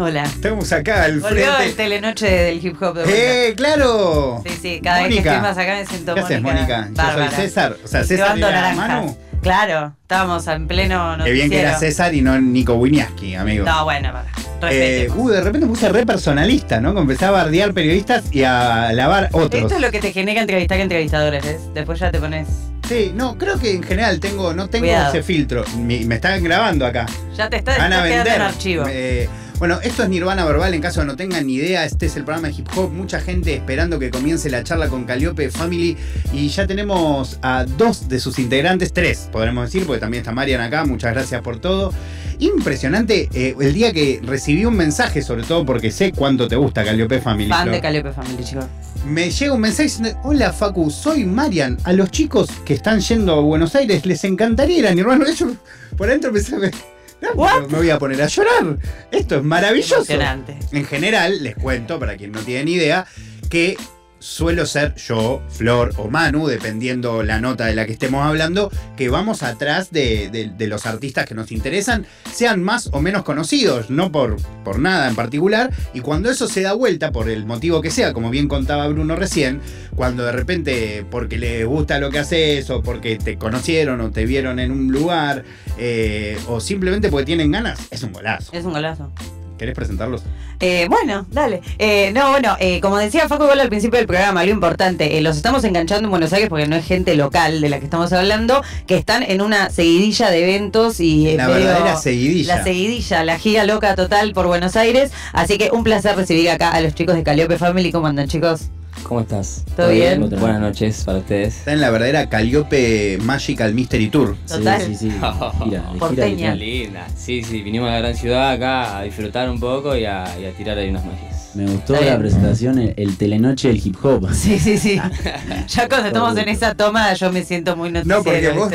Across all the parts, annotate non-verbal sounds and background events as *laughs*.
Hola. Estamos acá al Volvió el frente. telenoche del hip hop de vuelta. ¡Eh, claro! Sí, sí, cada vez que estoy más acá me siento ¿Qué haces, Mónica. Mónica? Yo soy. César. O sea, César. Manu. Claro, estábamos en pleno Qué bien que era César y no Nico Winiaski, amigo. No, bueno, para. Eh, uh, de repente me puse re personalista, ¿no? Empecé a bardear periodistas y a alabar otros. Esto es lo que te genera entrevistar que entrevistadores, ¿ves? Después ya te pones. Sí, no, creo que en general tengo, no tengo Cuidado. ese filtro. Me, me están grabando acá. Ya te está, Van a vender. en archivo. Eh, bueno, esto es Nirvana Verbal, en caso no tengan ni idea, este es el programa de hip hop, mucha gente esperando que comience la charla con Calliope Family y ya tenemos a dos de sus integrantes, tres podremos decir, porque también está Marian acá, muchas gracias por todo. Impresionante eh, el día que recibí un mensaje, sobre todo porque sé cuánto te gusta Calliope Family. Fan de Calliope Family, chicos. Me llega un mensaje diciendo, hola Facu, soy Marian. A los chicos que están yendo a Buenos Aires les encantaría ir a Nirvana. *laughs* Yo por adentro no, What? me voy a poner a llorar. Esto es maravilloso. En general, les cuento, para quien no tiene ni idea, que suelo ser yo, Flor o Manu, dependiendo la nota de la que estemos hablando, que vamos atrás de, de- de los artistas que nos interesan, sean más o menos conocidos, no por, por nada en particular, y cuando eso se da vuelta, por el motivo que sea, como bien contaba Bruno recién, cuando de repente porque les gusta lo que haces, o porque te conocieron o te vieron en un lugar, eh, o simplemente porque tienen ganas, es un golazo. Es un golazo. ¿Querés presentarlos? Eh, bueno, dale. Eh, no, bueno, eh, como decía Facu igual al principio del programa, lo importante, eh, los estamos enganchando en Buenos Aires porque no es gente local de la que estamos hablando, que están en una seguidilla de eventos y eh, La verdadera seguidilla. La seguidilla, la giga loca total por Buenos Aires. Así que un placer recibir acá a los chicos de Calliope Family. ¿Cómo andan, chicos? ¿Cómo estás? ¿Todo bien? Buenas noches para ustedes. Está en la verdadera Calliope Magical Mystery Tour. Total. Sí, sí, sí. *laughs* gira, Porteña. gira, Qué linda. Sí, sí, vinimos a la gran ciudad acá a disfrutar un poco y a, y a tirar ahí unas magias. Me gustó la presentación, el, el telenoche del hip hop. *laughs* Sí, sí, sí. *laughs* ya cuando estamos en esa toma yo me siento muy noticiero. No, porque vos,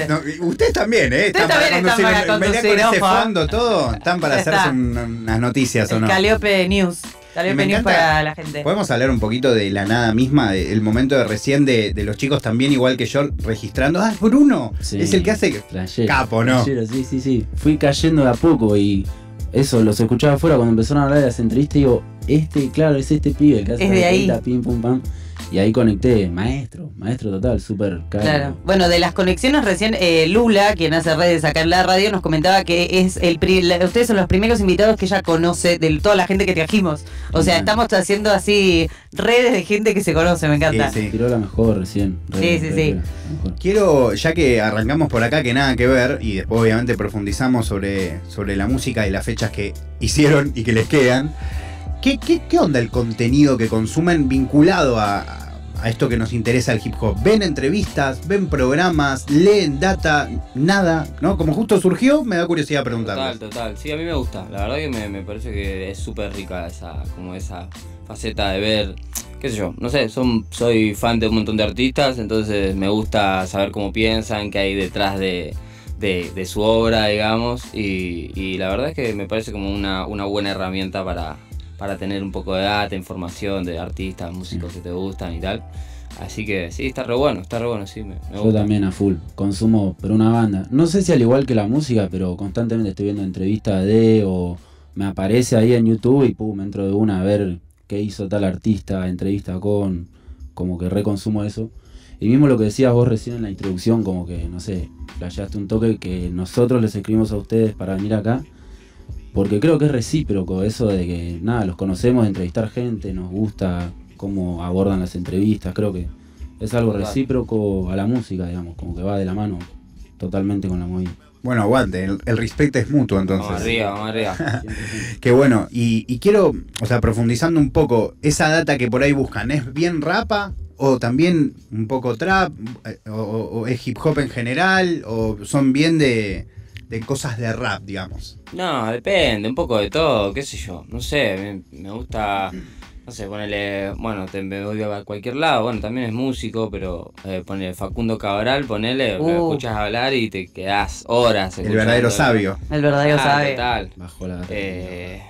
ustedes también, ¿eh? Ustedes también están para conducir- con ese fondo todo, están para Ya hacerse unas noticias o no. Calliope News. Encanta- para la gente. Podemos hablar un poquito de la nada misma, de- el momento de recién de, de los chicos también, igual que yo, registrando. Ah, es Bruno, Sí. es el que hace. Capo, ¿no? Sí, sí, sí. Fui cayendo de a poco y eso, los escuchaba afuera cuando empezaron a hablar de las entrevistas y digo, este, claro, es este pibe el que hace Es la de ahí. pim, pum, pam. Y ahí conecté, maestro, maestro total, súper caro. Claro. Bueno, de las conexiones recién, eh, Lula, quien hace redes acá en la radio, nos comentaba que es el pri- la- ustedes son los primeros invitados que ella conoce de toda la gente que trajimos. O sea, estamos haciendo así redes de gente que se conoce, me encanta. Sí, sí. Tiró la mejor recién. re, Sí, sí, sí. Quiero, ya que arrancamos por acá, que nada que ver, y después obviamente profundizamos sobre, sobre la música y las fechas que hicieron y que les quedan. ¿Qué, qué, onda el contenido que consumen vinculado a, esto que nos interesa el hip hop? ¿Ven entrevistas? ¿Ven programas? ¿Leen data? Nada, ¿no? Como justo surgió, me da curiosidad Total, preguntarles. total. Sí, a mí me gusta. La verdad que me, me parece que es súper rica esa, como esa faceta de ver, qué sé yo, no sé, soy fan de un montón de artistas, entonces me gusta saber cómo piensan, qué hay detrás de, de- de su obra, digamos, y, y la verdad es que me parece como una, una buena herramienta para, para tener un poco de data, información de artistas, músicos que te gustan y tal. Así que sí, está re bueno, está re bueno, sí, me, me Yo gusta. también a full, consumo por una banda. No sé si al igual que la música, pero constantemente estoy viendo entrevistas de o me aparece ahí en YouTube y pum, entro de una a ver qué hizo tal artista, entrevista con, como que reconsumo eso. Y mismo lo que decías vos recién en la introducción, como que, no sé, flasheaste un toque que nosotros les escribimos a ustedes para venir acá. Porque creo que es recíproco eso de que, nada, los conocemos de entrevistar gente, nos gusta cómo abordan las entrevistas, creo que es algo Total. recíproco a la música, digamos, como que va de la mano totalmente con la movida. Bueno, aguante, el, el respeto es mutuo entonces. Vamos arriba, vamos arriba. 100%. *laughs* Qué bueno, y, y quiero, o sea, profundizando un poco, esa data que por ahí buscan, ¿es bien rapa? ¿O también un poco trap? eh, ¿O, o- o es hip hop en general? ¿O son bien de, de cosas de rap, digamos? No, depende, un poco de todo, qué sé yo, no sé, me, me gusta, no sé, ponerle, bueno, te, me voy a cualquier lado, bueno, también es músico, pero eh, ponele Facundo Cabral, ponele, lo Uh. escuchas hablar y te quedás horas. El verdadero sabio. El verdadero Ah. Total. Bajo la Eh,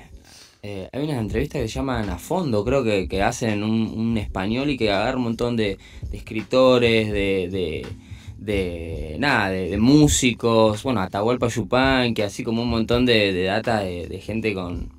eh, hay unas entrevistas que se llaman a fondo, creo que, que hacen un, un español y que agarra un montón de, de escritores, de, de, de nada, de, de músicos, bueno, Atahualpa Yupan, que así como un montón de, de data de, de gente con,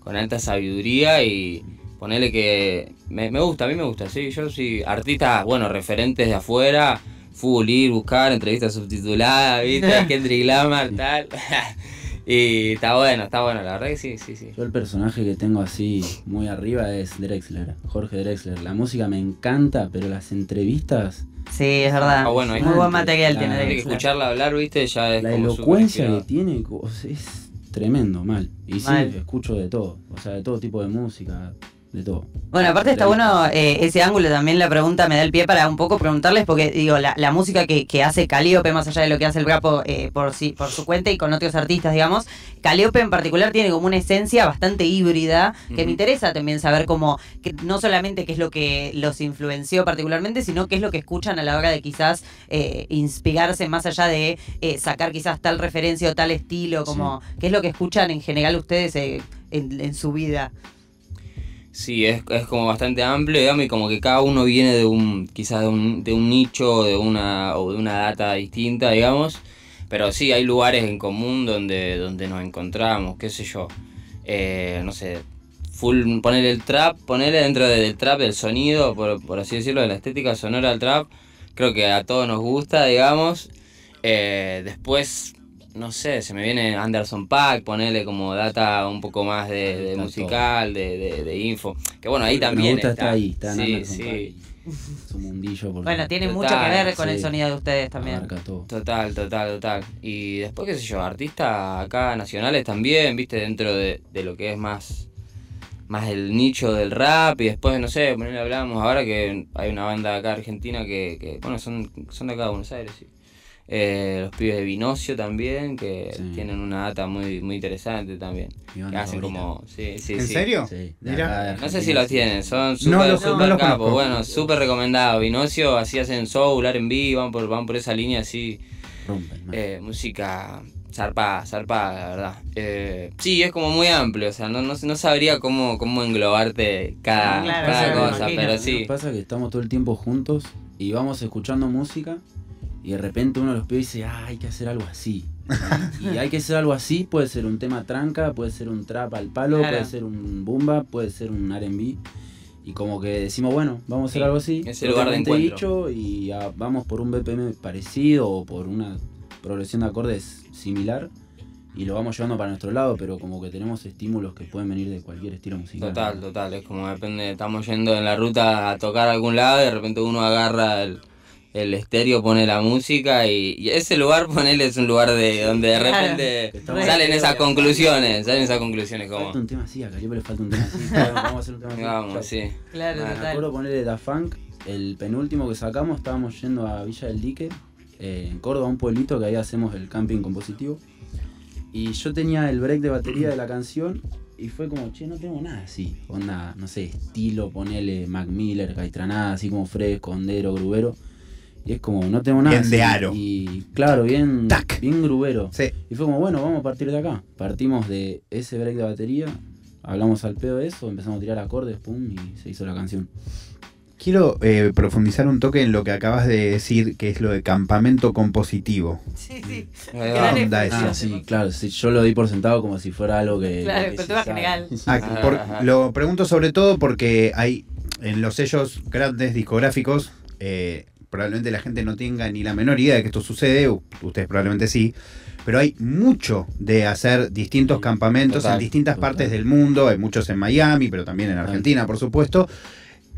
con alta sabiduría y ponerle que me, me gusta, a mí me gusta, sí, yo sí, artistas, bueno, referentes de afuera, fútbol ir, buscar, entrevistas subtituladas, viste, *laughs* Kendrick Lamar, tal. *laughs* y está bueno, está bueno, la verdad que sí, sí, sí. Yo el personaje que tengo así muy arriba es Drexler, Jorge Drexler. La música me encanta, pero las entrevistas, Sí, es verdad. Ah, bueno, ahí Muy buen material La- tiene Hay que Drexler. escucharla hablar, viste, ya es la como elocuencia que tiene o sea, es tremendo, mal. Y sí, escucho de todo, o sea, de todo tipo de música, de todo. Bueno, aparte está bueno eh, ese ángulo también, la pregunta me da el pie para un poco preguntarles, porque digo, la, la música que, que hace Calíope, más allá de lo que hace el rapo eh, por, sí, por su cuenta y con otros artistas, digamos, Calíope en particular tiene como una esencia bastante híbrida, que me interesa también saber cómo, que no solamente qué es lo que los influenció particularmente, sino qué es lo que escuchan a la hora de quizás eh, inspirarse más allá de sacar quizás tal referencia o tal estilo, como qué es lo que escuchan en general ustedes en, en su vida. Sí, es, es como bastante amplio, digamos, y como que cada uno viene de un, quizás de un, de un nicho de una, o de una data distinta, digamos. Pero sí, hay lugares en común donde, donde nos encontramos, qué sé yo. Eh, no sé, full, poner el trap, ponerle dentro de- del trap, del sonido, por, por así decirlo, de la estética sonora del trap. Creo que a todos nos gusta, digamos. Eh, después, no sé, se me viene Anderson Pack, ponerle como data un poco más de, de musical, de, de, de info. Que bueno, ahí también Me gusta está. estar ahí, está en sí, Anderson sí. Su mundillo porque Bueno, tiene Total, mucho que ver con el sonido de ustedes también. Total, total, total. Y después, qué sé yo, artistas acá nacionales también, viste, dentro de, de lo que es más más el nicho del rap y después, no sé, ponele, hablamos ahora que hay una banda acá argentina que, que bueno, son, son de acá de Buenos Aires, sí. Eh, los pibes de Vinocio también, que Sí. tienen una data muy, muy interesante también. Que hacen favorita. como, sí, sí, ¿En sí. serio? Sí, Mira. No sé si los sí. tienen, son No los- no super capos. Bueno, súper recomendado. Vinocio, así hacen soul, R&B, van por, van por esa línea así. Rompen. Eh, música zarpada, zarpada, la verdad. Eh, sí, es como muy amplio, o sea, no, no, no sabría cómo, cómo englobarte cada, Claro, cada cosa, pero Lo que sí. pasa es que estamos todo el tiempo juntos y vamos escuchando música y de repente uno de los pibes dice, ah, hay que hacer algo así. y hay que hacer algo así, puede ser un tema tranca, puede ser un trap al palo, Claro. puede ser un boomba, puede ser un R&B. Y como que decimos, bueno, vamos a hacer Sí, algo así. es el lugar de encuentro. dicho, y ah, vamos por un BPM parecido o por una progresión de acordes similar. Y lo vamos llevando para nuestro lado, pero como que tenemos estímulos que pueden venir de cualquier estilo musical. Total, total, es como depende, estamos yendo en la ruta a tocar a algún lado y de repente uno agarra el, el estéreo, pone la música y, y ese lugar, *laughs* ponele, es un lugar de donde de Claro. repente Estamos- salen esas conclusiones, salen esas conclusiones como... Falta un tema así, a Caribe le falta un tema así. *laughs* Vamos a hacer un tema así. Vamos, sí. Claro, Ah, Me total. acuerdo ponerle Da Funk, el penúltimo que sacamos, estábamos yendo a Villa del Dique, eh, en Córdoba, un pueblito que ahí hacemos el camping compositivo. Y yo tenía el break de batería de la canción y fue como, che, no tengo nada así. Onda, no sé, estilo, ponele Mac Miller, Caitranada, así como fresco, hondero, grubero. Y es como, no tengo nada Bien de aro. Y claro, bien, Tac. bien grubero. Sí. Y fue como, bueno, vamos a partir de acá. Partimos de ese break de batería, hablamos al pedo de eso, empezamos a tirar acordes, pum, y se hizo la canción. Quiero eh, profundizar un toque en lo que acabas de decir, que es lo de campamento compositivo. Sí, sí. ¿Qué onda es? eso? Ah, sí, claro, sí, yo lo di por sentado como si fuera algo que... Claro, que cultura general. Ah, por- lo pregunto sobre todo porque hay en los sellos grandes discográficos, eh, probablemente la gente no tenga ni la menor idea de que esto sucede, ustedes probablemente sí, pero hay mucho de hacer distintos Sí, campamentos total, en distintas total. partes del mundo, hay muchos en Miami, pero también en. Argentina, por supuesto.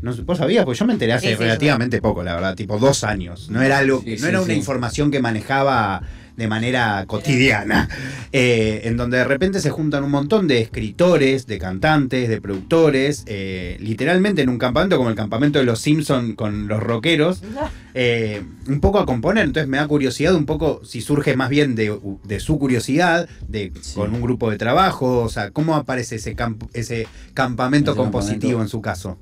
No, ¿Vos sabías? Pues yo me enteré hace Sí, sí, relativamente poco, la verdad, tipo dos años. No era algo, Sí, no sí, era una sí. información que manejaba de manera cotidiana, eh, en donde de repente se juntan un montón de escritores, de cantantes, de productores, eh, literalmente en un campamento como el campamento de los Simpson con los rockeros, *laughs* eh, un poco a componer. Entonces me da curiosidad un poco si surge más bien de, de su curiosidad, de Sí. con un grupo de trabajo, o sea, cómo aparece ese, camp- ese campamento Ese compositivo campamento. en su caso.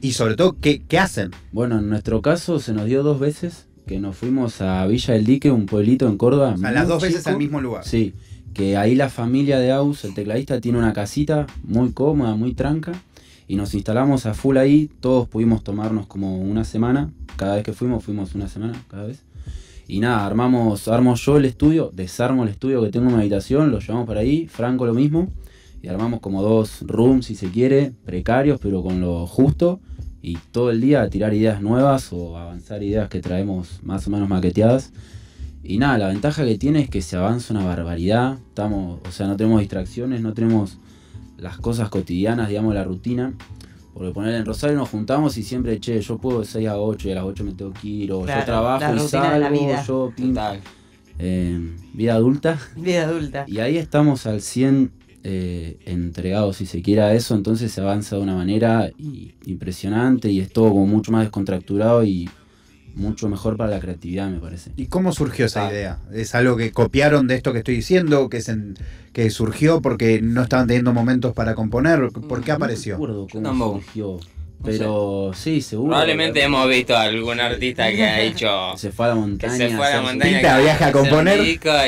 Y sobre todo, ¿qué, qué hacen? Bueno, en nuestro caso se nos dio dos veces que nos fuimos a Villa del Dique, un pueblito en Córdoba. O sea, las dos veces al mismo lugar. Sí, que ahí la familia de Aus, el tecladista, tiene una casita muy cómoda, muy tranca. Y nos instalamos a full ahí, todos pudimos tomarnos como una semana. Cada vez que fuimos, fuimos una semana, cada vez. Y nada, armamos, armo yo el estudio, desarmo el estudio que tengo en mi habitación, lo llevamos para ahí, Franco lo mismo, y armamos como dos rooms, si se quiere, precarios, pero con lo justo, y todo el día a tirar ideas nuevas o avanzar ideas que traemos más o menos maqueteadas. Y nada, la ventaja que tiene es que se avanza una barbaridad, estamos, o sea, no tenemos distracciones, no tenemos las cosas cotidianas, digamos, la rutina. Porque poner en Rosario nos juntamos y siempre, che, yo puedo de 6 a 8 y a las 8 me tengo que ir, o Claro, yo trabajo la y rutina de la salgo, vida. yo pim, Total. eh, vida adulta. Vida adulta. Y ahí estamos al 100 eh, entregados, si se quiere, a eso, entonces se avanza de una manera y- impresionante y es todo como mucho más descontracturado y mucho mejor para la creatividad, me parece. ¿Y cómo surgió esa Ah. idea? ¿Es algo que copiaron de esto que estoy diciendo? ¿Que, se- que surgió porque no estaban teniendo momentos para componer? ¿Por qué No apareció? cómo surgió, pero sí, seguro. Probablemente que hemos visto a algún artista que ha dicho *laughs* Se fue a la que montaña. se fue a la montaña Pinta, que viaja a componer.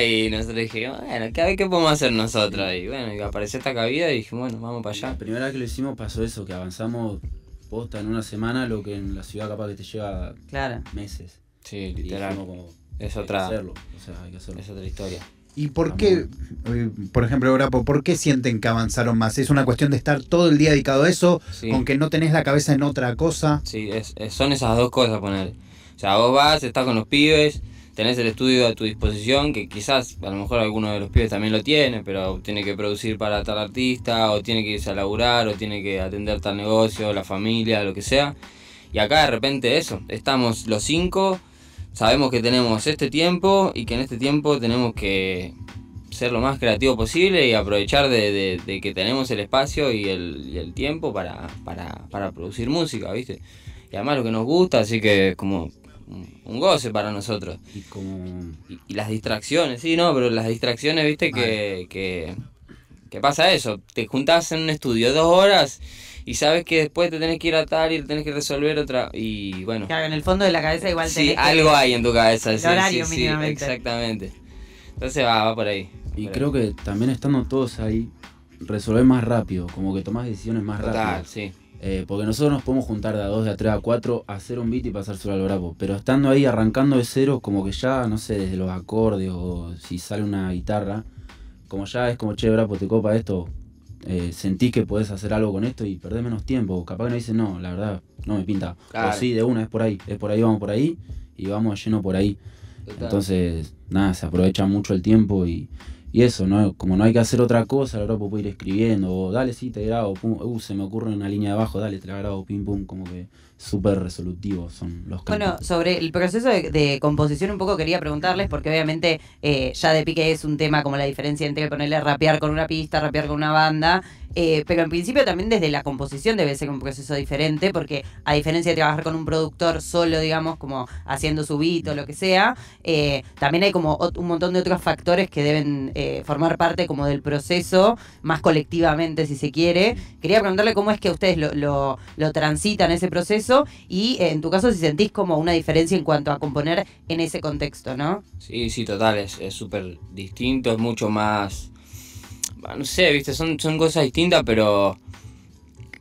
y nosotros dijimos, bueno, ¿qué, a ver qué podemos hacer nosotros? Y bueno, y apareció esta cabida y dijimos, bueno, vamos para La allá. primera vez que lo hicimos pasó eso, que avanzamos posta en una semana, lo que en la ciudad capaz que te lleva Claro. meses. Sí, Y literal. como, Es hay que otra, hacerlo, o sea, hay que hacerlo. es otra historia. ¿Y por qué, eh, por ejemplo, Grapo, por qué sienten que avanzaron más? ¿Es una cuestión de estar todo el día dedicado a eso? Sí. ¿Con que no tenés la cabeza en otra cosa? Sí, es, es- son esas dos cosas poner. O sea, vos vas, estás con los pibes, tenés el estudio a tu disposición, que quizás a lo mejor alguno de los pibes también lo tiene, pero tiene que producir para tal artista, o tiene que irse a laburar, o tiene que atender tal negocio, la familia, lo que sea. Y acá de repente eso, estamos los cinco, sabemos que tenemos este tiempo y que en este tiempo tenemos que ser lo más creativo posible y aprovechar de, de- de que tenemos el espacio y el, y el tiempo para, para, para producir música, ¿viste? Y además lo que nos gusta, así que es como un, goce para nosotros. Y como Y, y las distracciones, sí, no, pero las distracciones, ¿viste? Que, que, que pasa eso, te juntás en un estudio dos horas y sabes que después te tenés que ir a tal y tenés que resolver otra, y bueno. Claro, en el fondo de la cabeza igual Sí, tenés que- algo hay en tu cabeza. el sí, horario sí, sí, exactamente. Entonces va, va por ahí. Y Por creo que también estando todos ahí, resolver más rápido, como que tomás decisiones más. Total, rápido. sí. Eh, porque nosotros nos podemos juntar de a dos, de a tres, a cuatro, hacer un beat y pasárselo al bravo. Pero estando ahí arrancando de cero, como que ya, no sé, desde los acordes o si sale una guitarra, como ya es como, che, bravo, te copa esto, eh, sentís que podés hacer algo con esto y perdés menos tiempo. Capaz que no dices, no, la verdad, no me pinta. Claro. O sí, de una, es por ahí, es por ahí, vamos por ahí y vamos lleno por ahí. Total. Entonces, nada, se aprovecha mucho el tiempo y, y eso, ¿no? Como no hay que hacer otra cosa, grupo puede ir escribiendo, o dale, sí, te grabo, pum, uh, se me ocurre una línea de abajo, dale, te la grabo, pim, pum, como que súper resolutivos son los Bueno, cantos. sobre el proceso de, de composición un poco quería preguntarles, porque obviamente eh, ya de pique es un tema como la diferencia entre ponerle rapear con una pista, rapear con una banda, eh, pero en principio también desde la composición debe ser un proceso diferente, porque a diferencia de trabajar con un productor solo, digamos, como haciendo su beat o lo que sea, eh, también hay como un montón de otros factores que deben eh, formar parte como del proceso, más colectivamente si se quiere. Quería preguntarle cómo es que ustedes lo, lo, lo transitan ese proceso y eh, en tu caso si sentís como una diferencia en cuanto a componer en ese contexto, ¿no? Sí, sí, total, es súper distinto, es mucho más... No sé, viste, son, son cosas distintas, pero...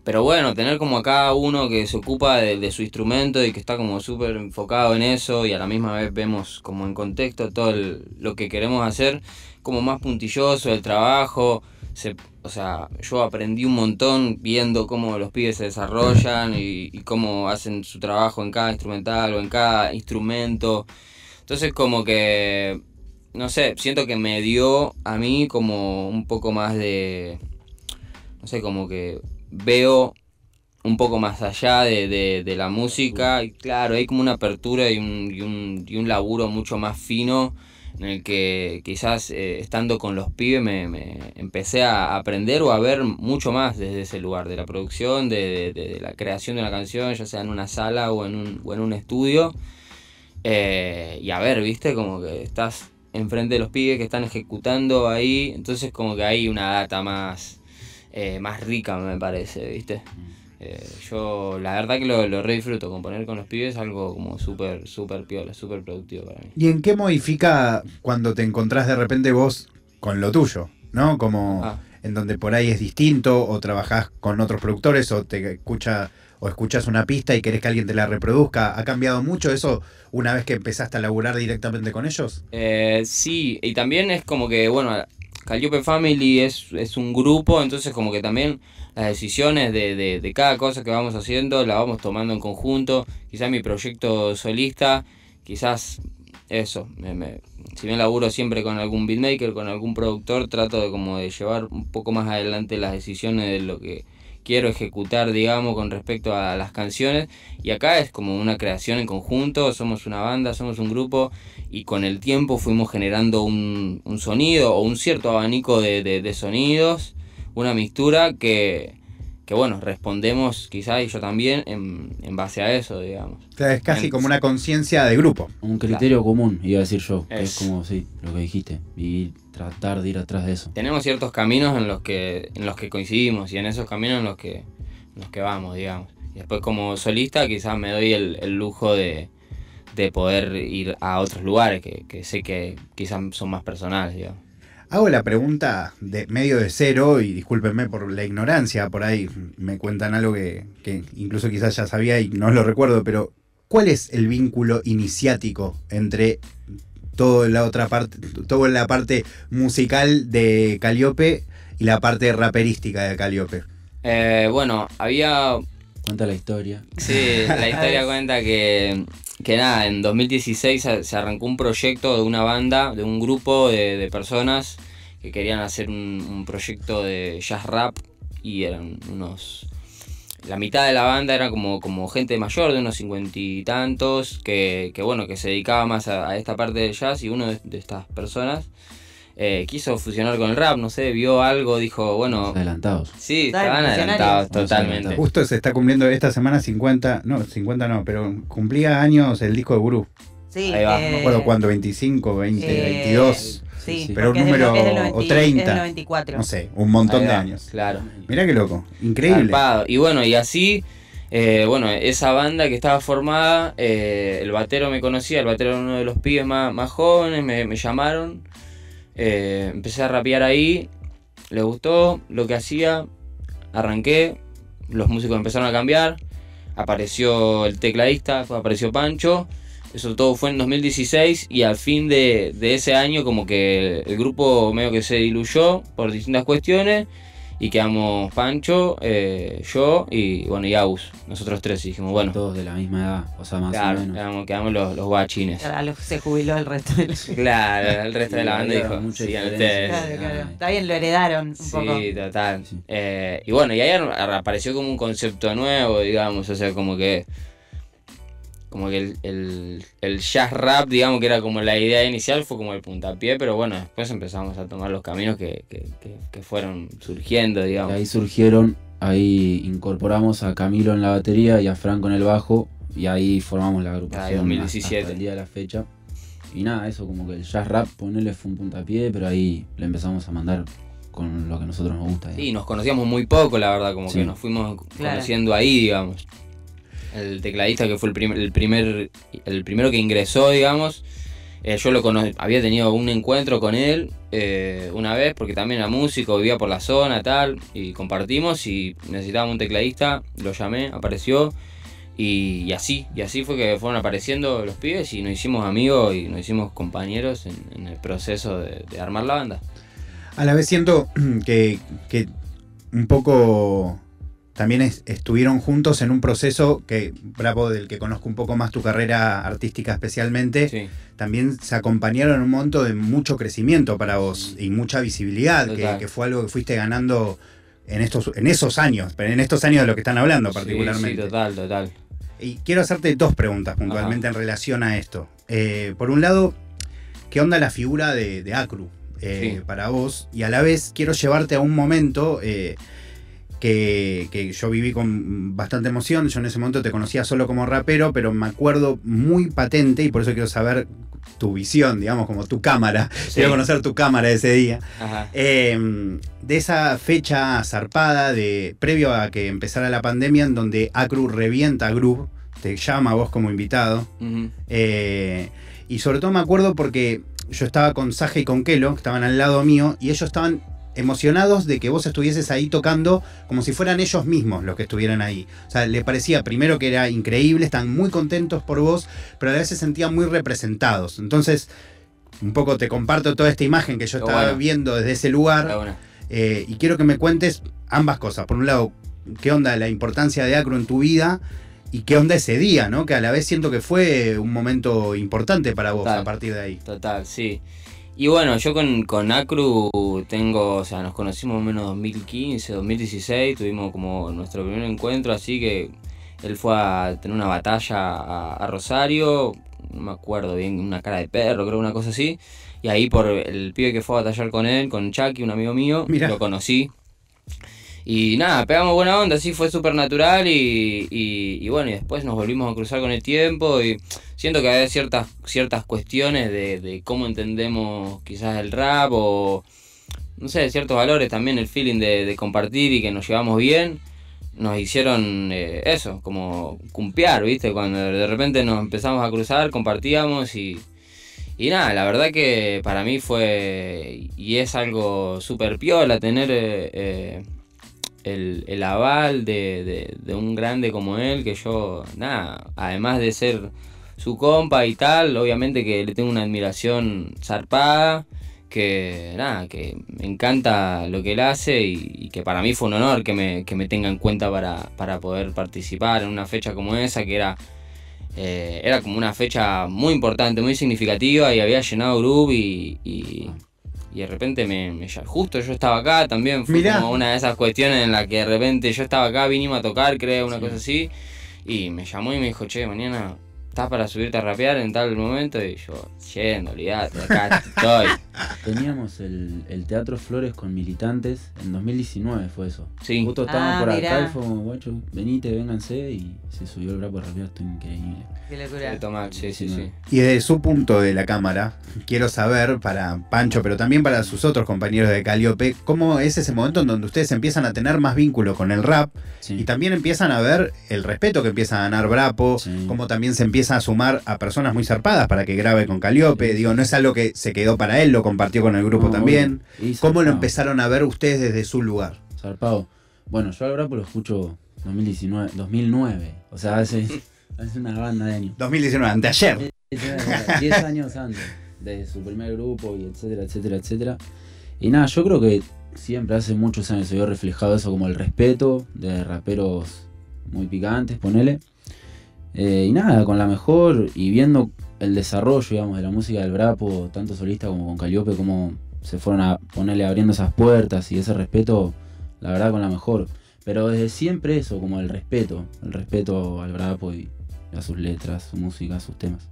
Pero bueno, tener como a cada uno que se ocupa de, su instrumento y que está como súper enfocado en eso y a la misma vez vemos como en contexto todo lo que queremos hacer, como más puntilloso el trabajo. Se, o sea, yo aprendí un montón viendo cómo los pibes se desarrollan y, y cómo hacen su trabajo en cada instrumental o en cada instrumento. Entonces como que, no sé, siento que me dio a mí como un poco más de, no sé, como que veo un poco más allá de, de- de la música y claro, hay como una apertura y un, y un, y un laburo mucho más fino en el que quizás eh, estando con los pibes me, me empecé a aprender o a ver mucho más desde ese lugar, de la producción, de, de- la creación de una canción, ya sea en una sala o en un, o en un estudio. Eh, y a ver, viste, como que estás enfrente de los pibes que están ejecutando ahí, entonces como que hay una data más, eh, más rica, me parece, viste. Eh, yo la verdad que lo, lo re disfruto, componer con los pibes es algo como súper, súper piola, súper productivo para mí. ¿Y en qué modifica cuando te encontrás de repente vos con lo tuyo? ¿No? Como Ah. en donde por ahí es distinto, o trabajás con otros productores, o te escucha, o escuchas una pista y querés que alguien te la reproduzca. ¿Ha cambiado mucho eso una vez que empezaste a laburar directamente con ellos? Eh, sí, y también es como que, bueno, Calliope Family es, es un grupo, entonces como que también las decisiones de, de, de cada cosa que vamos haciendo la vamos tomando en conjunto. Quizás mi proyecto solista, quizás eso, me, me- si bien laburo siempre con algún beatmaker, con algún productor, trato de como de llevar un poco más adelante las decisiones de lo que quiero ejecutar, digamos, con respecto a las canciones. Y acá es como una creación en conjunto, somos una banda, somos un grupo y con el tiempo fuimos generando un, sonido o un cierto abanico de, de- de sonidos, una mixtura que, que bueno, respondemos quizás y yo también en, en base a eso, digamos. O sea, es casi Bien. como una conciencia de grupo. Un criterio común, iba a decir yo, que es Es. como, sí, lo que dijiste, y tratar de ir atrás de eso. Tenemos ciertos caminos en los que, en los que coincidimos y en esos caminos en los que, en los que vamos, digamos. Y después como solista quizás me doy el, el lujo de, de poder ir a otros lugares que, que sé que quizás son más personales, digamos. Hago la pregunta de medio de cero y discúlpenme por la ignorancia, por ahí me cuentan algo que, que incluso quizás ya sabía y no lo recuerdo, pero ¿cuál es el vínculo iniciático entre toda la otra parte, toda la parte musical de Calliope y la parte raperística de Calliope? Eh, bueno, había Cuenta la historia. Sí, la historia *laughs* cuenta que, que nada, en 2016 se se arrancó un proyecto de una banda, de un grupo de, de personas que querían hacer un, un proyecto de jazz rap y eran unos... La mitad de la banda era como, como gente mayor, de unos cincuenta y tantos, que, que bueno, que se dedicaba más a, a esta parte del jazz y uno de, de estas personas eh, quiso fusionar con el rap, no sé, vio algo, dijo, bueno, Adelantados. sí, estaban adelantados totalmente. Justo se está cumpliendo esta semana 50, no, 50 no, pero cumplía años el disco de Gurú. Sí, Ahí va, No eh, me acuerdo cuándo, 25, 20, eh, 22, Sí, Sí. Pero un porque es del- número del o 90 30. Es del 94. no sé, un montón de años. Claro. Mirá qué loco, increíble. Zarpado. Y bueno, y así, eh, bueno, esa banda que estaba formada, eh, el batero me conocía, el batero era uno de los pibes más, más jóvenes, me, me llamaron, eh, empecé a rapear ahí, les gustó lo que hacía, arranqué, los músicos empezaron a cambiar, apareció el tecladista, apareció Pancho, eso todo fue en 2016 y al fin de, de ese año como que el grupo medio que se diluyó por distintas cuestiones y quedamos Pancho, eh, yo y bueno y Agus, nosotros tres y dijimos bueno, Todos de la misma edad, o sea, más claro, o menos. quedamos, quedamos los, los guachines. Se jubiló el resto del *laughs* Claro, el resto de la banda dijo, diferencia. ustedes. Claro, claro. Está bien, lo heredaron un poco. Sí, total. Sí. Eh, y bueno, y ahí ar- apareció como un concepto nuevo, digamos, o sea, como que como que el, el, el jazz rap, digamos, que era como la idea inicial, fue como el puntapié, pero bueno, después empezamos a tomar los caminos que, que, que- que fueron surgiendo, Y digamos. ahí surgieron, ahí incorporamos a Camilo en la batería y a Franco en el bajo, y ahí formamos la agrupación. Ahí, 2017. Hasta el día de la fecha. Y nada, eso como que el jazz rap, ponerle fue un puntapié, pero ahí le empezamos a mandar con lo que a nosotros nos gusta. Sí, nos conocíamos muy poco, la verdad, como Sí. que nos fuimos Claro. conociendo ahí, digamos. El tecladista que fue el, primer el primer el primero que ingresó, digamos, eh, yo lo había tenido un encuentro con él eh, una vez, porque también era músico, vivía por la zona, tal, y compartimos y necesitábamos un tecladista, lo llamé, apareció, y, así, y así fue que fueron apareciendo los pibes y nos hicimos amigos y nos hicimos compañeros en, el proceso de, de armar la banda. A la vez siento *clears throat* que, que un poco también es- estuvieron juntos en un proceso que, Bravo, del que conozco un poco más tu carrera artística especialmente, Sí. también se acompañaron en un monto de mucho crecimiento para vos y mucha visibilidad, que, fue algo que fuiste ganando en estos en esos años, pero en estos años de lo que están hablando particularmente. Sí, sí, total, total. Y quiero hacerte dos preguntas puntualmente en relación a esto. Eh, por un lado, ¿qué onda la figura de, de Acru eh, Sí. para vos? Y a la vez quiero llevarte a un momento eh, que, que yo viví con bastante emoción. Yo en ese momento te conocía solo como rapero, pero me acuerdo muy patente y por eso quiero saber tu visión, digamos, como tu cámara. Sí. Quiero conocer tu cámara ese día. Eh, de esa fecha zarpada de previo a que empezara la pandemia en donde Acru revienta a Groove, te llama a vos como invitado. Eh, y sobre todo me acuerdo porque yo estaba con Saja y con Kelo, que estaban al lado mío, y ellos estaban emocionados de que vos estuvieses ahí tocando como si fueran ellos mismos los que estuvieran ahí. O sea, le parecía primero que era increíble, están muy contentos por vos, pero a veces se sentían muy representados. Entonces, un poco te comparto toda esta imagen que yo estaba bueno. viendo desde ese lugar. Bueno. Eh, y quiero que me cuentes ambas cosas. Por un lado, qué onda la importancia de Acro en tu vida y qué onda ese día, ¿no? Que a la vez siento que fue un momento importante para vos Total. a partir de ahí. Total, sí. Y bueno, yo con, con Acru tengo, o sea, nos conocimos más o menos 2015, 2016, tuvimos como nuestro primer encuentro, así que él fue a tener una batalla a, a Rosario, no me acuerdo bien, una cara de perro, creo, una cosa así. Y ahí por el pibe que fue a batallar con él, con Chucky, un amigo mío, Mirá. lo conocí. Y nada, pegamos buena onda, así fue súper natural y, y, bueno, y después nos volvimos a cruzar con el tiempo y siento que hay ciertas, ciertas cuestiones de, de cómo entendemos quizás el rap o, no sé, ciertos valores, también el feeling de, de compartir y que nos llevamos bien, nos hicieron eh, eso, como cumpliar, ¿viste? Cuando de repente nos empezamos a cruzar, compartíamos y, y nada, la verdad que para mí fue y es algo súper piola tener eh, eh, el, el aval de, de- un grande como él, que yo, nada, además de ser su compa y tal, obviamente que le tengo una admiración zarpada, que nada, que me encanta lo que él hace y, que para mí fue un honor que me, que me tenga en cuenta para, para poder participar en una fecha como esa, que era eh, era como una fecha muy importante, muy significativa y había llenado y, y, y de repente me, me justo yo estaba acá también, fue Mirá. como una de esas cuestiones en la que de repente yo estaba acá, vinimos a tocar, creo, una Sí. cosa así, y me llamó y me dijo, che, mañana estás para subirte a rapear en tal momento y yo, yendo, olvidate, acá estoy. *laughs* Teníamos el, el Teatro Flores con militantes, en 2019 fue eso. Sí. Justo estábamos Ah, por mirá. acá y fue como, guacho, venite, vénganse, y se subió el brapo rápido, esto increíble. Qué De locura. tomar, sí, sí, sí. Y desde su punto de la cámara, quiero saber para Pancho, pero también para sus otros compañeros de Caliope, cómo es ese momento en donde ustedes empiezan a tener más vínculo con el rap Sí. y también empiezan a ver el respeto que empieza a ganar Brapo, Sí. cómo también se empieza a sumar a personas muy zarpadas para que grabe con Caliope. Digo, no es algo que se quedó para él, lo compartió con el grupo No, también. ¿Cómo lo empezaron a ver ustedes desde su lugar? Zarpado. Bueno, yo al brapo lo escucho 2019, 2009, o sea, hace, *laughs* hace una banda de años. 2019, anteayer. 10 años antes de su primer grupo y etcétera, etcétera, etcétera. Y nada, yo creo que siempre hace muchos años se vio reflejado eso como el respeto de raperos muy picantes, ponele. Eh, y nada, con la mejor y viendo el desarrollo, digamos, de la música del Brapo, tanto solista como con Caliope, como se fueron a ponerle abriendo esas puertas y ese respeto, la verdad, con la mejor. Pero desde siempre eso, como el respeto, el respeto al Brapo y a sus letras, su música, sus temas.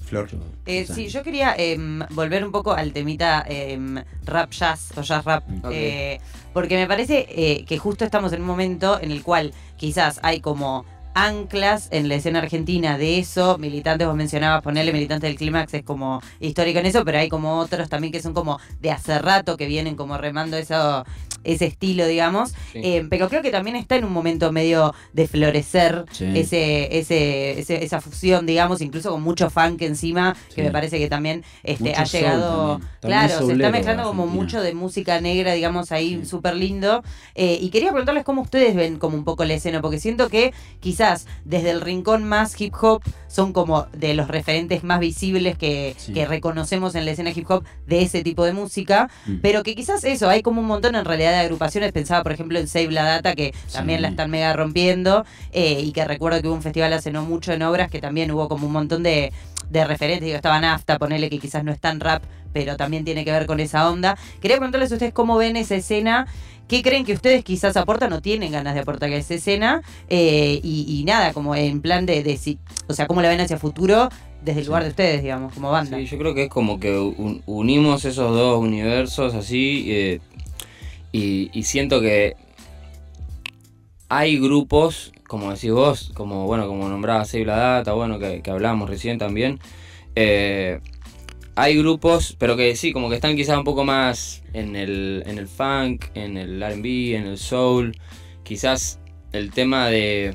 Flor. Yo- Eh, sí, yo quería em, volver un poco al temita em, rap jazz o jazz rap, eh, porque me parece eh, que justo estamos en un momento en el cual quizás hay como anclas en la escena argentina. De eso, militantes vos mencionabas, ponerle militantes del clímax es como histórico en eso, pero hay como otros también que son como de hace rato que vienen como remando eso, ese estilo, digamos, Sí. Eh, pero creo que también está en un momento medio de florecer Sí. ese, ese, ese- esa fusión, digamos, incluso con mucho funk encima, que me parece que también este, Mucho ha llegado. también. Claro, se está mezclando como mucho de música negra, digamos, ahí súper lindo. Eh, y quería preguntarles cómo ustedes ven como un poco la escena, porque siento que quizás desde el rincón más hip hop son como de los referentes más visibles que, que reconocemos en la escena hip hop de ese tipo de música. Mm. Pero que quizás eso, hay como un montón en realidad de agrupaciones. Pensaba, por ejemplo, en Save la Data, que también Sí. la están mega rompiendo. eh, y que recuerdo que hubo un festival hace no mucho en obras que también hubo como un montón de, de referentes. Digo, estaba Nafta, ponele que quizás no es tan rap, pero también tiene que ver con esa onda. Quería preguntarles a ustedes cómo ven esa escena. ¿Qué creen que ustedes quizás aportan o tienen ganas de aportar a esa escena? Eh, y, y nada, como en plan de, de si- o sea, cómo la ven hacia futuro desde el lugar de ustedes, digamos, como banda. Sí, yo creo que es como que un- unimos esos dos universos así eh, y, siento que hay grupos, como decís vos, como bueno, como nombraba Save la Data, bueno, que, que hablábamos recién también. eh, hay grupos, pero que sí, como que están quizás un poco más en el, en el funk, en el RB, en el soul. Quizás el tema de.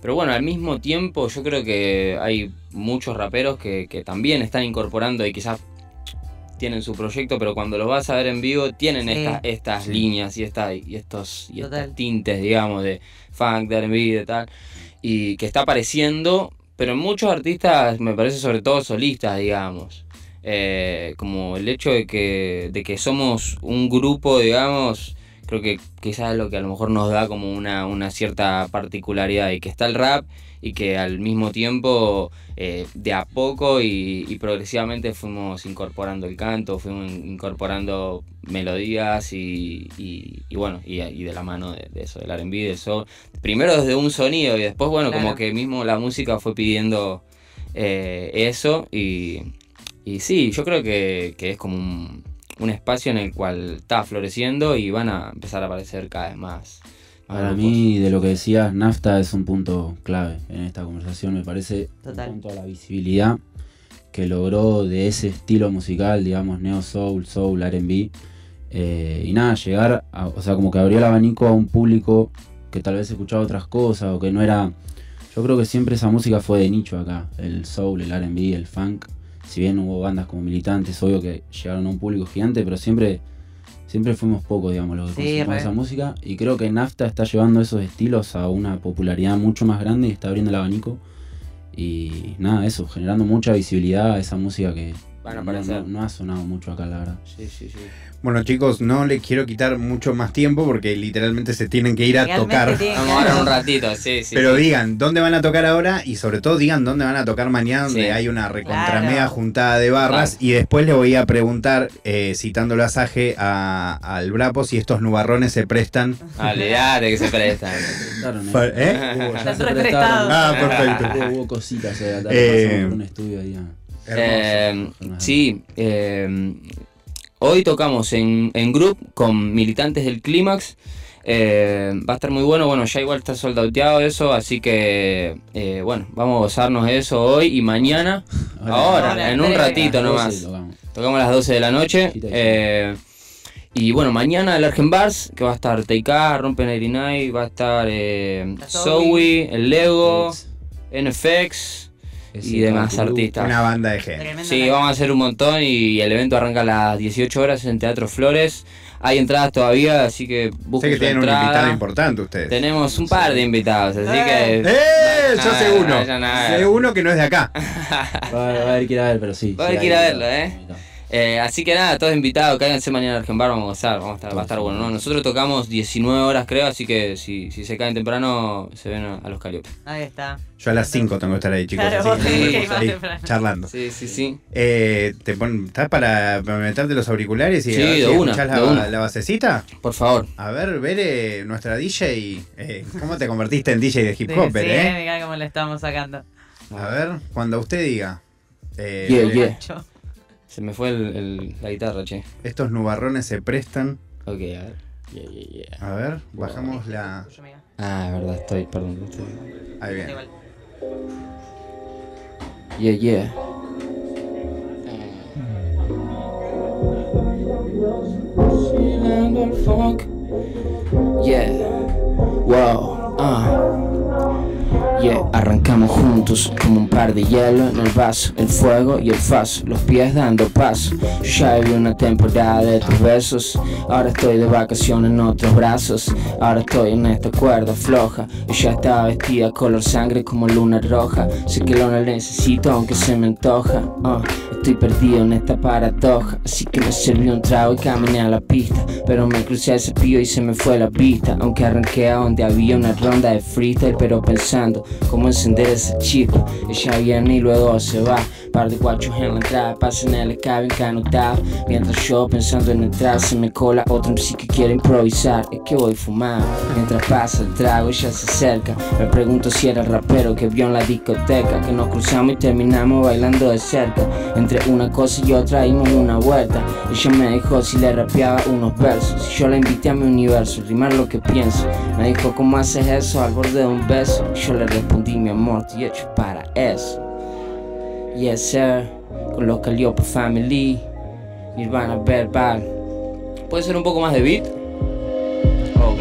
Pero bueno, al mismo tiempo yo creo que hay muchos raperos que también están incorporando y quizás tienen su proyecto, pero cuando los vas a ver en vivo tienen Sí. esta- estas Sí. líneas y, esta, y estos y estos Total. tintes, digamos, de funk, de R&B, de tal, y que está apareciendo, pero en muchos artistas, me parece sobre todo solistas, digamos. Eh, como el hecho de que, de que somos un grupo, digamos, creo que quizás es lo que a lo mejor nos da como una, una cierta particularidad y que está el rap y que al mismo tiempo eh, de a poco y, y progresivamente fuimos incorporando el canto, fuimos in- incorporando melodías y, y- y bueno, y, de la mano de, de eso, del R&B, del soul. Primero desde un sonido y después, bueno, como que mismo la música fue pidiendo eh, eso y, y sí, yo creo que, que es como un, un espacio en el cual está floreciendo y van a empezar a aparecer cada vez más. más Para grupos. mí, de lo que decías, Nafta es un punto clave en esta conversación. Me parece Total. en cuanto a la visibilidad que logró de ese estilo musical, digamos, neo soul, soul, R&B. eh, y nada, llegar, a- o sea, como que abrió el abanico a un público que tal vez escuchaba otras cosas o que no era... Yo creo que siempre esa música fue de nicho acá, el soul, el R&B, el funk. Si bien hubo bandas como militantes, obvio que llegaron a un público gigante, pero siempre siempre fuimos pocos, digamos, los que Sí, consumimos esa música. Y creo que Nafta está llevando esos estilos a una popularidad mucho más grande y está abriendo el abanico. Y nada, eso, generando mucha visibilidad a esa música que Van a aparecer. no- no ha sonado mucho acá, la verdad. Sí, sí, sí. Bueno, chicos, no les quiero quitar mucho más tiempo porque literalmente se tienen que ir a tocar. Vamos ahora un ratito, sí, sí. Pero sí. digan dónde van a tocar ahora y sobre todo digan dónde van a tocar mañana, donde Sí. hay una recontra Claro. juntada de barras. Claro. Y después le voy a preguntar, eh, citándolo a Saje, a- al Brapo, si estos nubarrones se prestan. Olvidate que se prestan. ¿eh? ¿eh? Hubo, ya se re prestaron. Ah, perfecto. Hubo, hubo cositas eh, acá, Eh, pasamos por un estudio ahí. Eh, Hermoso. sí, eh, hoy tocamos en, en group con militantes del Clímax. Eh, va a estar muy bueno, bueno, ya igual está soldauteado eso, así que eh, bueno, vamos a gozarnos de eso hoy y mañana, ahora, en un ratito A las 12 nomás. tocamos. Tocamos a las 12 de la noche. Y eh, y bueno, mañana el Argen Bars, que va a estar TK, Rompen 89, va a estar eh, Zoe. El Lego, NFX y demás artistas. Una banda de gente. Sí, vamos a hacer un montón y el evento arranca a las 18 horas en Teatro Flores. Hay entradas todavía, así que Sé busquen que su tienen un invitado importante ustedes. Tenemos un par de invitados, así Eh. que... ¡Eh! Yo Nada, sé uno. Sé uno que no es de acá. Va, *laughs* va a haber que ir a ver, pero sí. Va a haber que ir a verlo, ¿eh? Eh, así que nada, todos invitados, cáiganse mañana al Argenbar, vamos a gozar, vamos a estar, va a estar bueno, ¿no? Nosotros tocamos 19 horas creo, así que si, si se caen temprano se ven a, a los Calliope. Ahí está. Yo a las 5 tengo que estar ahí, chicos. Claro, así más ahí temprano. charlando. Sí, sí, sí. Eh, ¿te pon- ¿Estás para, para meterte los auriculares y Sí, de si una, escuchás de la, una. la basecita? Por favor. A ver, Bere, nuestra DJ, eh, ¿cómo te convertiste en DJ de hip Sí, hop, sí, Bere, eh? mirá cómo le estamos sacando. A ver, cuando usted diga. eh, Yeah, yeah. Se me fue el, el- la guitarra, che. Estos nubarrones se prestan. Ok, a ver. Yeah, yeah, yeah. A ver, bajamos la. Ah, verdad, estoy, perdón. Estoy... Ahí bien. Yeah, yeah. Yeah. Wow. Ah. Yeah, arrancamos juntos como un par de hielo en el vaso, el fuego y el faso, los pies dando paso. Yo ya viví una temporada de tus besos, ahora estoy de vacaciones en otros brazos, ahora estoy en esta cuerda floja. Yo ya estaba vestida color sangre como luna roja, sé que lo necesito aunque se me antoja. ah. Estoy perdido en esta paradoja, así que me serví un trago y caminé a la pista. Pero me crucé al cepillo y se me fue la vista. Aunque arranqué a donde había una ronda de freestyle, pero pensando cómo encender esa chispa. Ella viene y luego se va. Par de guachos en la entrada, pasan el cabin canutado. Mientras yo pensando en entrar, se me cola otro MC que improvisar. Es que voy fumado. Mientras pasa el trago, ella se acerca. Me pregunto si era el rapero que vio en la discoteca. Que nos cruzamos y terminamos bailando de cerca. Entre una cosa y otra dimos una vuelta. Ella me dijo si le rapeaba unos versos. Si yo la invité a mi universo, rimar lo que pienso. Me dijo, ¿cómo haces eso al borde de un beso? Yo le respondí, mi amor, estoy hecho para eso. Yes, sir. Con los Calliope Family. Nirvana Verbal. ¿Puede ser un poco más de beat? Ok.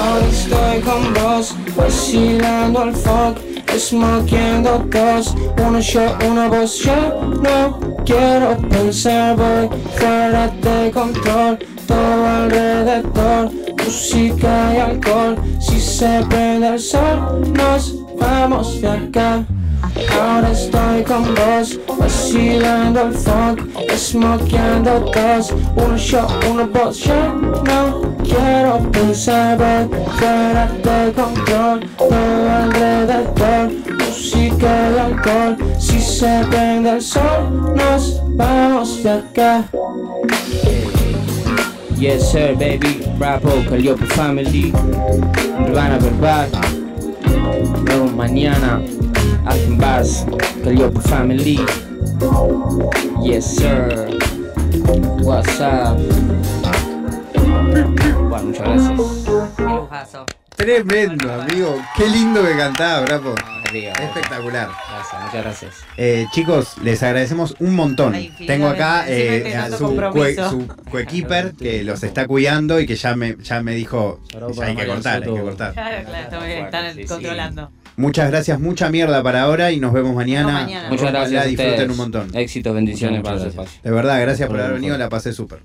Hoy estoy con vos, vacilando al fuck. smokeando dos, uno yo, una voz, yo no quiero pensar, voy fuera de control, todo alrededor, música y alcohol, si se prende el sol, nos vamos de acá. Ahora estoy con vos, vacilando el funk, smokeando dos, uno yo, una voz, yo no quiero pensar, fuera de control, todo alrededor, música y alcohol, si se prende el sol, nos vamos de acá. Yes sir baby, Rapo, Calliope Family, Urbana Verbal, vemos mañana, Alvin Bass, Calliope Family, yes sir, what's up. Bueno, muchas gracias. Qué lujazo. Tremendo, amigo. Qué lindo que cantaba, Brapo. Arriba, Espectacular. Gracias, muchas gracias. Eh, chicos, les agradecemos un montón. Ay, Tengo acá eh, a su, cue- su coequiper que los está cuidando y que ya me, ya me dijo ya hay que cortar, hay que cortar. Claro, claro, está muy bien, están Sí, sí. Muchas gracias, mucha mierda para ahora y nos vemos mañana. Muchas Ojalá gracias. disfruten un montón. Éxitos, bendiciones Muchas para gracias. espacio. De verdad, gracias Por haber venido, la pasé súper.